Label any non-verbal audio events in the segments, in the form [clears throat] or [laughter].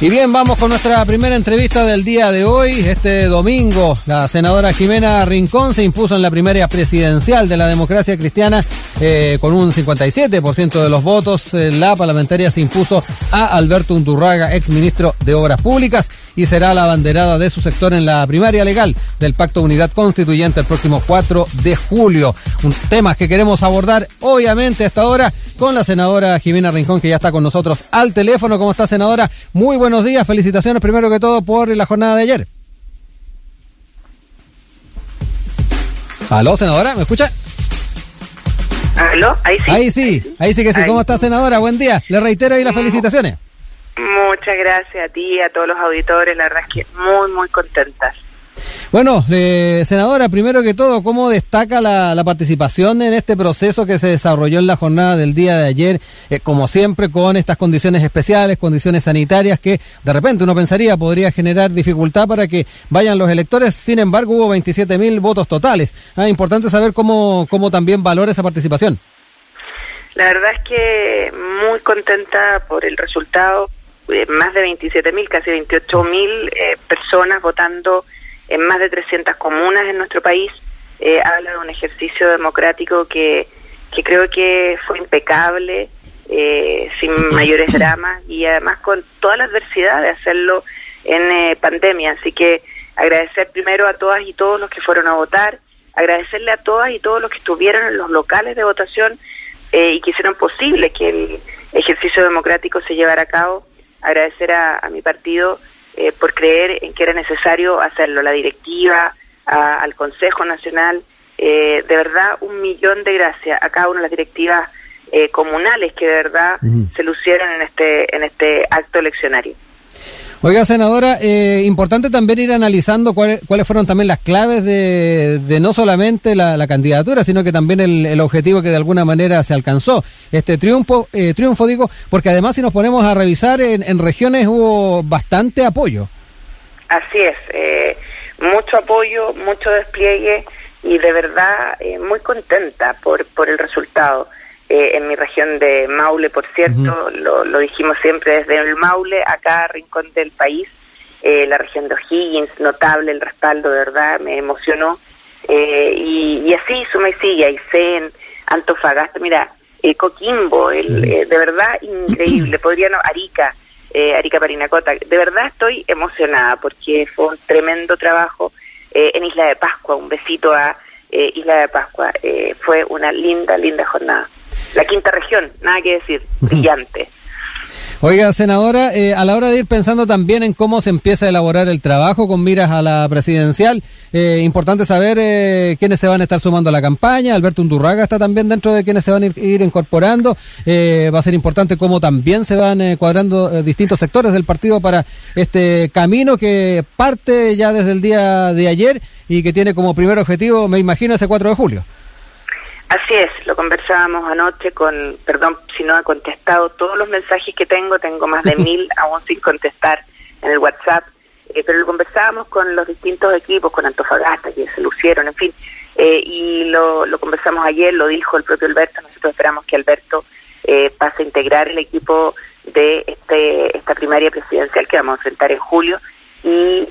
Y bien, vamos con nuestra primera entrevista del día de hoy. Este domingo, la senadora Jimena Rincón se impuso en la primera presidencial de la democracia cristiana eh, con un 57% de los votos. Eh, la parlamentaria se impuso a Alberto Undurraga, ex ministro de Obras Públicas, y será la banderada de su sector en la primaria legal del Pacto Unidad Constituyente el próximo 4 de julio. Un tema que queremos abordar, obviamente, a esta hora con la senadora Jimena Rincón, que ya está con nosotros al teléfono. ¿Cómo está, senadora? Muy buenos días, felicitaciones primero que todo por la jornada de ayer. ¿Aló, senadora? ¿Me escucha? ¿Aló? Ahí sí. Ahí sí, ahí sí que sí. ¿Cómo está, senadora? Buen día. Le reitero ahí las felicitaciones. Muchas gracias a ti a todos los auditores. La verdad es que muy, muy contentas. Bueno, eh, senadora, primero que todo, ¿cómo destaca la, participación en este proceso que se desarrolló en la jornada del día de ayer, eh, como siempre, con estas condiciones especiales, condiciones sanitarias que de repente uno pensaría podría generar dificultad para que vayan los electores? Sin embargo, hubo 27 mil votos totales. Ah, importante saber cómo, cómo también valora esa participación. La verdad es que muy contenta por el resultado. Eh, más de 27 mil, casi 28 mil personas votando en más de 300 comunas en nuestro país. Eh, habla de un ejercicio democrático que, que creo que fue impecable, eh, sin mayores dramas y además con toda la adversidad de hacerlo en eh, pandemia. Así que agradecer primero a todas y todos los que fueron a votar, agradecerle a todas y todos los que estuvieron en los locales de votación y que hicieron posible que el ejercicio democrático se llevara a cabo, agradecer a, a mi partido eh, por creer en que era necesario hacerlo. La directiva, al Consejo Nacional, eh, de verdad un millón de gracias a cada una de las directivas eh, comunales que de verdad se lucieron en este, en este acto eleccionario. Oiga, senadora, eh, importante también ir analizando cuáles, cuáles fueron también las claves de, de no solamente la, candidatura, sino que también el, objetivo que de alguna manera se alcanzó. Este triunfo, eh, triunfo digo, porque además si nos ponemos a revisar, en, regiones hubo bastante apoyo. Así es, eh, mucho apoyo, mucho despliegue y de verdad eh, muy contenta por, por el resultado. Eh, en mi región de Maule, por cierto, lo, lo, dijimos siempre desde el Maule, a cada rincón del país, eh, la región de O'Higgins, notable el respaldo, de verdad, me emocionó. Eh, y, así suma y sigue, Aysén, Antofagasta, mira, Coquimbo, el, de verdad increíble, [clears throat] podría no, Arica, Arica Parinacota, de verdad estoy emocionada porque fue un tremendo trabajo en Isla de Pascua, un besito a Isla de Pascua, fue una linda, linda jornada la quinta región, nada que decir, brillante. Oiga, senadora, eh, a la hora de ir pensando también en cómo se empieza a elaborar el trabajo con miras a la presidencial, eh, importante saber eh, quiénes se van a estar sumando a la campaña. Alberto Undurraga está también dentro de quienes se van a ir, incorporando. va a ser importante cómo también se van cuadrando distintos sectores del partido para este camino que parte ya desde el día de ayer y que tiene como primer objetivo, me imagino, ese 4 de julio. Así es, lo conversábamos anoche con, perdón si no ha contestado todos los mensajes que tengo, tengo más de [laughs] mil aún sin contestar en el WhatsApp, eh, pero lo conversábamos con los distintos equipos, con Antofagasta, que se lucieron, en fin, eh, y lo, lo conversamos ayer, lo dijo el propio Alberto, nosotros esperamos que Alberto eh, pase a integrar el equipo de este, esta primaria presidencial que vamos a enfrentar en julio y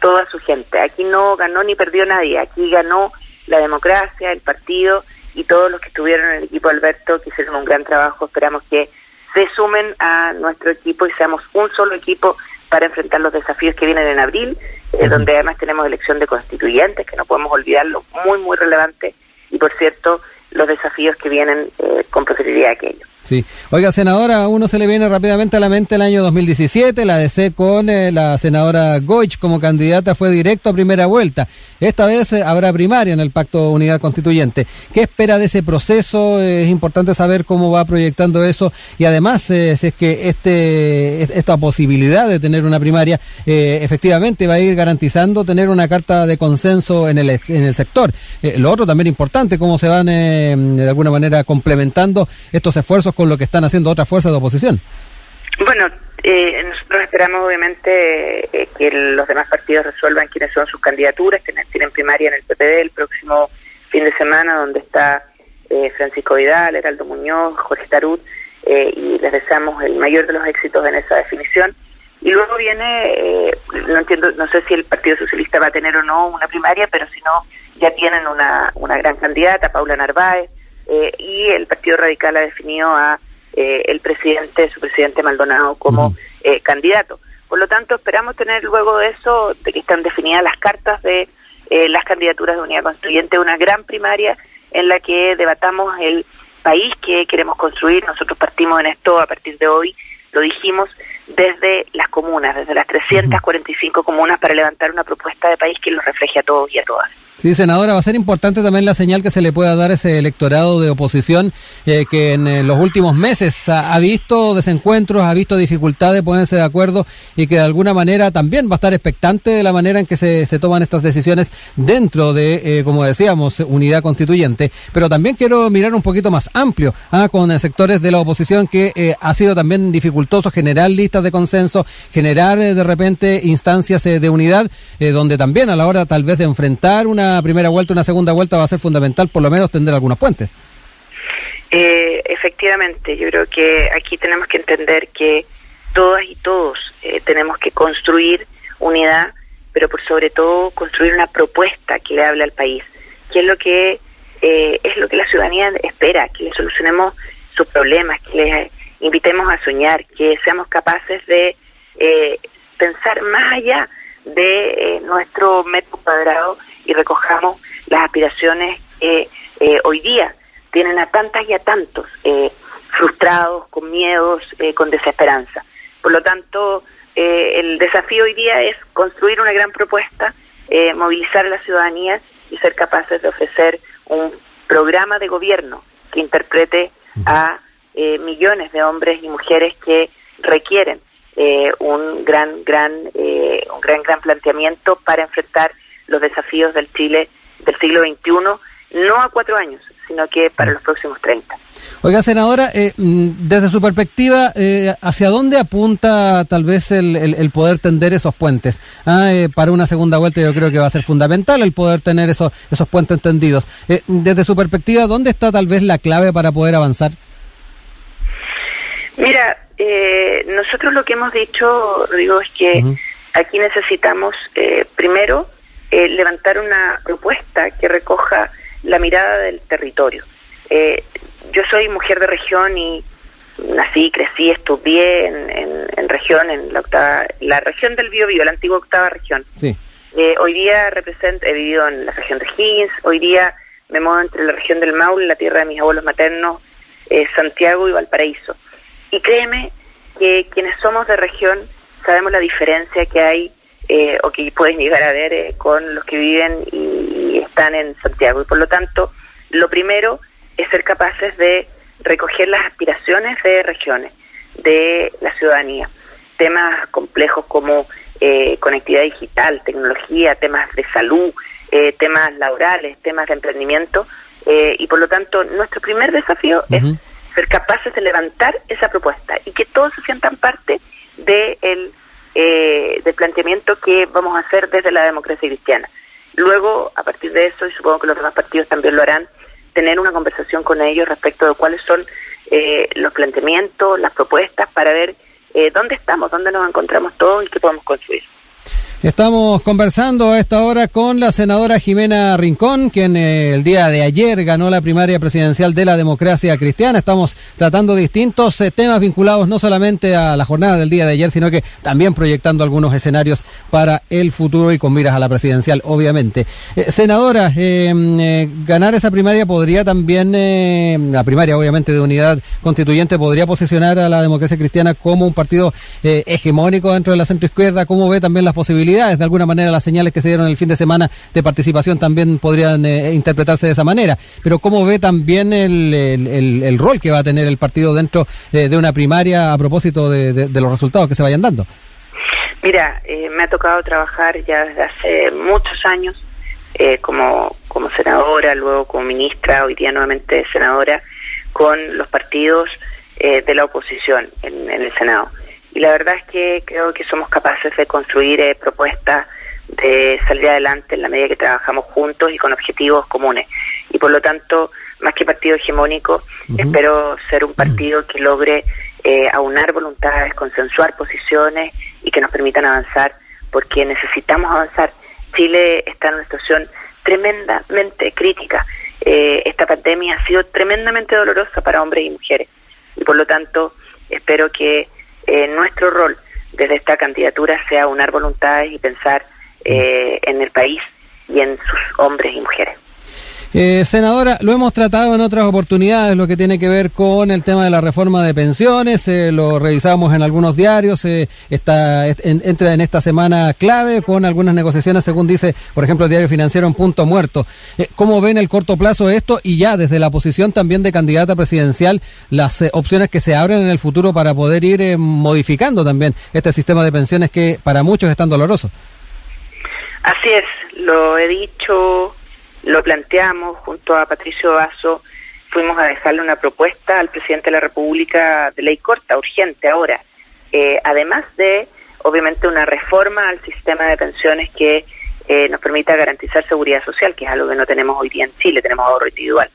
toda su gente. Aquí no ganó ni perdió nadie, aquí ganó la democracia, el partido y todos los que estuvieron en el equipo Alberto, que hicieron un gran trabajo. Esperamos que se sumen a nuestro equipo y seamos un solo equipo para enfrentar los desafíos que vienen en abril, eh, donde además tenemos elección de constituyentes, que no podemos olvidarlo, muy, muy relevante, y por cierto, los desafíos que vienen eh, con posterioridad a aquello. Sí. Oiga, senadora, a uno se le viene rápidamente a la mente el año 2017, la DC con eh, la senadora Goich como candidata fue directo a primera vuelta. Esta vez eh, habrá primaria en el Pacto Unidad Constituyente. ¿Qué espera de ese proceso? es importante saber cómo va proyectando eso y además, eh, si es que este esta posibilidad de tener una primaria efectivamente va a ir garantizando tener una carta de consenso en el, en el sector. lo otro también importante, cómo se van de alguna manera complementando estos esfuerzos con lo que están haciendo otras fuerzas de oposición. Bueno, eh, nosotros esperamos obviamente eh, que los demás partidos resuelvan quiénes son sus candidaturas, que tienen primaria en el PPD el próximo fin de semana, donde está eh, Francisco Vidal, Heraldo Muñoz, Jorge Tarut, y les deseamos el mayor de los éxitos en esa definición. viene, eh, no entiendo, no sé si el Partido Socialista va a tener o no una primaria, pero si no, ya tienen una, una gran candidata, Paula Narváez, eh, y el Partido Radical ha definido a eh, el presidente, su presidente Maldonado, como candidato. Por lo tanto, esperamos tener luego de eso, de que están definidas las cartas de las candidaturas de Unidad Constituyente, una gran primaria en la que debatamos el país que queremos construir. Nosotros partimos en esto a partir de hoy, lo dijimos, desde las comunas, desde las 345 comunas para levantar una propuesta de país que los refleje a todos y a todas. Sí, senadora, va a ser importante también la señal que se le pueda dar a ese electorado de oposición eh, que en eh, los últimos meses ha, visto desencuentros, ha visto dificultades, ponerse de acuerdo y que de alguna manera también va a estar expectante de la manera en que se, toman estas decisiones dentro de, eh, como decíamos, unidad constituyente. Pero también quiero mirar un poquito más amplio ah, con sectores de la oposición que ha sido también dificultoso generar listas de consenso, generar de repente instancias de unidad, donde también a la hora tal vez de enfrentar una primera vuelta, una segunda vuelta va a ser fundamental por lo menos tender algunos puentes. Eh, efectivamente, yo creo que aquí tenemos que entender que todas y todos eh, tenemos que construir unidad, pero por sobre todo construir una propuesta que le hable al país, que es lo que eh, es lo que la ciudadanía espera, que le solucionemos sus problemas, que les invitemos a soñar, que seamos capaces de pensar más allá de nuestro metro cuadrado y recojamos las aspiraciones que eh, hoy día tienen a tantas y a tantos eh, frustrados, con miedos, eh, con desesperanza. Por lo tanto, el desafío hoy día es construir una gran propuesta, movilizar a la ciudadanía y ser capaces de ofrecer un programa de gobierno que interprete a millones de hombres y mujeres que requieren un gran, gran, un gran, gran planteamiento para enfrentar los desafíos del Chile del siglo XXI, no a cuatro años, sino que para los próximos 30. Oiga, senadora, eh, mm, desde su perspectiva, eh, ¿hacia dónde apunta tal vez el, poder tender esos puentes? Ah, eh, para una segunda vuelta yo creo que va a ser fundamental el poder tener esos, esos puentes tendidos. desde su perspectiva, ¿dónde está tal vez la clave para poder avanzar? Mira, nosotros lo que hemos dicho, Rodrigo, es que aquí necesitamos, primero, eh, levantar una propuesta que recoja la mirada del territorio. Eh, yo soy mujer de región y nací, crecí, estudié en, en, región, en la octava, la región del Biobío, la antigua octava región. Eh, hoy día represento, he vivido en la región de Higgins, hoy día me muevo entre la región del Maule, la tierra de mis abuelos maternos, Santiago y Valparaíso. Y créeme que quienes somos de región sabemos la diferencia que hay eh, o que pueden llegar a ver eh, con los que viven y, están en Santiago. Y por lo tanto, lo primero es ser capaces de recoger las aspiraciones de regiones, de la ciudadanía. Temas complejos como eh, conectividad digital, tecnología, temas de salud, temas laborales, temas de emprendimiento. y por lo tanto, nuestro primer desafío es ser capaces de levantar esa propuesta y que todos se sientan parte del de eh, del planteamiento que vamos a hacer desde la democracia cristiana. Luego, a partir de eso, y supongo que los demás partidos también lo harán, tener una conversación con ellos respecto de cuáles son eh, los planteamientos, las propuestas, para ver eh, dónde estamos, dónde nos encontramos todos y qué podemos construir. Estamos conversando a esta hora con la senadora Jimena Rincón, quien eh, el día de ayer ganó la primaria presidencial de la democracia cristiana. Estamos tratando distintos eh, temas vinculados no solamente a la jornada del día de ayer, sino que también proyectando algunos escenarios para el futuro y con miras a la presidencial, obviamente. Eh, senadora, ganar esa primaria podría también, la primaria obviamente de unidad constituyente, podría posicionar a la democracia cristiana como un partido hegemónico dentro de la centroizquierda. ¿Cómo ve también las posibilidades? De alguna manera las señales que se dieron el fin de semana de participación también podrían eh, interpretarse de esa manera. Pero ¿cómo ve también el, el, rol que va a tener el partido dentro eh, de una primaria a propósito de, los resultados que se vayan dando? Mira, eh, me ha tocado trabajar ya desde hace muchos años como, como senadora, luego como ministra, hoy día nuevamente senadora, con los partidos de la oposición en el Senado y la verdad es que creo que somos capaces de construir eh, propuestas de salir adelante en la medida que trabajamos juntos y con objetivos comunes. Y por lo tanto, más que partido hegemónico, espero ser un partido que logre eh, aunar voluntades, consensuar posiciones y que nos permitan avanzar, porque necesitamos avanzar. Chile está en una situación tremendamente crítica. Eh, esta pandemia ha sido tremendamente dolorosa para hombres y mujeres y por lo tanto espero que nuestro rol desde esta candidatura sea unar voluntades y pensar eh, en el país y en sus hombres y mujeres. Eh, senadora, lo hemos tratado en otras oportunidades, lo que tiene que ver con el tema de la reforma de pensiones, eh, lo revisamos en algunos diarios, eh, está, entra en esta semana clave con algunas negociaciones, según dice, por ejemplo, el diario financiero en punto muerto. Eh, ¿Cómo ven el corto plazo esto y ya desde la posición también de candidata presidencial, las opciones que se abren en el futuro para poder ir modificando también este sistema de pensiones que para muchos es tan doloroso? Así es, lo he dicho lo planteamos junto a Patricio Vaso, fuimos a dejarle una propuesta al presidente de la República de ley corta, urgente ahora, eh, además de, obviamente, una reforma al sistema de pensiones que eh, nos permita garantizar seguridad social, que es algo que no tenemos hoy día en Chile, tenemos ahorro individual.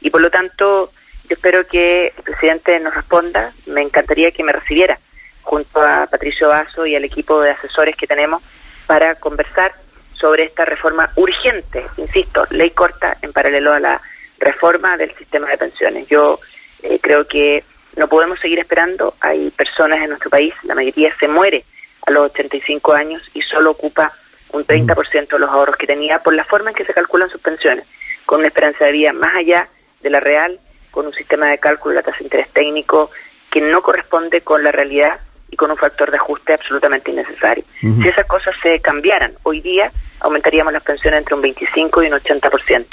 Y por lo tanto, yo espero que el presidente nos responda, me encantaría que me recibiera junto a Patricio Vaso y al equipo de asesores que tenemos para conversar sobre esta reforma urgente, insisto, ley corta en paralelo a la reforma del sistema de pensiones. Yo eh, creo que no podemos seguir esperando. Hay personas en nuestro país, la mayoría se muere a los 85 años y solo ocupa un 30% de los ahorros que tenía por la forma en que se calculan sus pensiones, con una esperanza de vida más allá de la real, con un sistema de cálculo de la tasa de interés técnico que no corresponde con la realidad con un factor de ajuste absolutamente innecesario. Si esas cosas se cambiaran hoy día, aumentaríamos las pensiones entre un 25 y un 80%.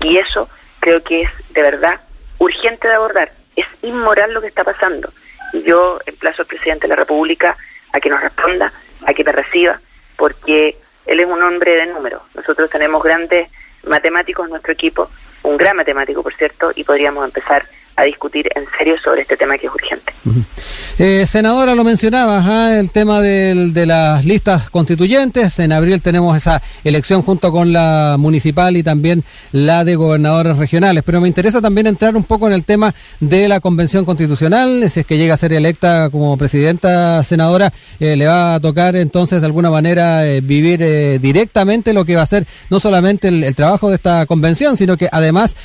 Y eso creo que es de verdad urgente de abordar. Es inmoral lo que está pasando. Y yo emplazo al presidente de la República a que nos responda, a que me reciba, porque él es un hombre de números. Nosotros tenemos grandes matemáticos en nuestro equipo, un gran matemático, por cierto, y podríamos empezar a discutir en serio sobre este tema que es urgente. Eh, senadora, lo mencionaba, ¿ah? el tema de las listas constituyentes. En abril tenemos esa elección junto con la municipal y también la de gobernadores regionales. Pero me interesa también entrar un poco en el tema de la convención constitucional. Si es que llega a ser electa como presidenta senadora, eh, le va a tocar entonces de alguna manera eh, vivir directamente lo que va a ser no solamente el, trabajo de esta convención, sino que además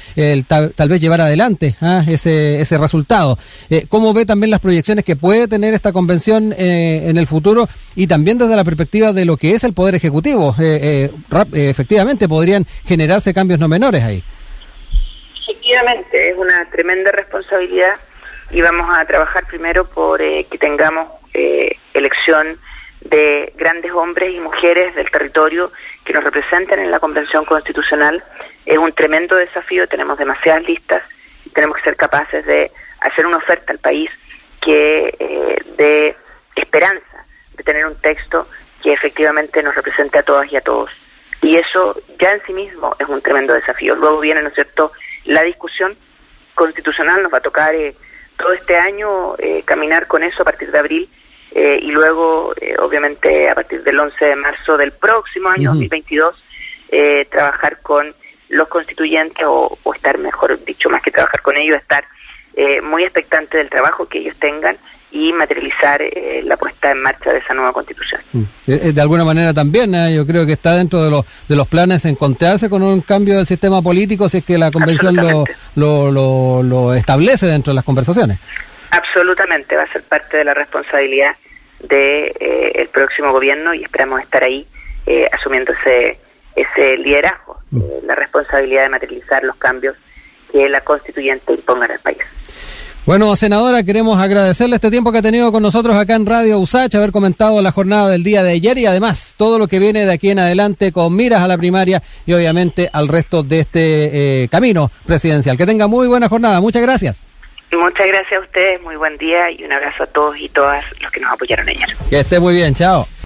tal, tal, vez llevar adelante ¿ah? Ese, ese resultado. Eh, ¿Cómo ve también las proyecciones que puede tener esta convención eh, en el futuro y también desde la perspectiva de lo que es el Poder Ejecutivo? Eh, efectivamente, podrían generarse cambios no menores ahí. Efectivamente, es una tremenda responsabilidad y vamos a trabajar primero por que tengamos elección de grandes hombres y mujeres del territorio que nos representen en la Convención Constitucional. Es un tremendo desafío, tenemos demasiadas listas tenemos que ser capaces de hacer una oferta al país que eh, dé esperanza de tener un texto que efectivamente nos represente a todas y a todos. Y eso ya en sí mismo es un tremendo desafío. Luego viene, ¿no es cierto?, la discusión constitucional, nos va a tocar eh, todo este año eh, caminar con eso a partir de abril eh, y luego, obviamente, a partir del 11 de marzo del próximo año, 2022, trabajar con los constituyentes o, estar, mejor dicho, más que trabajar con ellos, estar eh, muy expectante del trabajo que ellos tengan y materializar eh, la puesta en marcha de esa nueva constitución. Mm. Eh, de alguna manera también, yo creo que está dentro de los, de los planes encontrarse con un cambio del sistema político si es que la convención lo, lo, lo, establece dentro de las conversaciones. Absolutamente, va a ser parte de la responsabilidad del de, el próximo gobierno y esperamos estar ahí asumiendo ese, ese liderazgo. Eh, la responsabilidad de materializar los cambios que la constituyente imponga en el país. Bueno, senadora, queremos agradecerle este tiempo que ha tenido con nosotros acá en Radio USACH, haber comentado la jornada del día de ayer y además todo lo que viene de aquí en adelante con miras a la primaria y obviamente al resto de este eh, camino presidencial. Que tenga muy buena jornada. Muchas gracias. Muchas gracias a ustedes, muy buen día y un abrazo a todos y todas los que nos apoyaron ayer. Que esté muy bien, chao.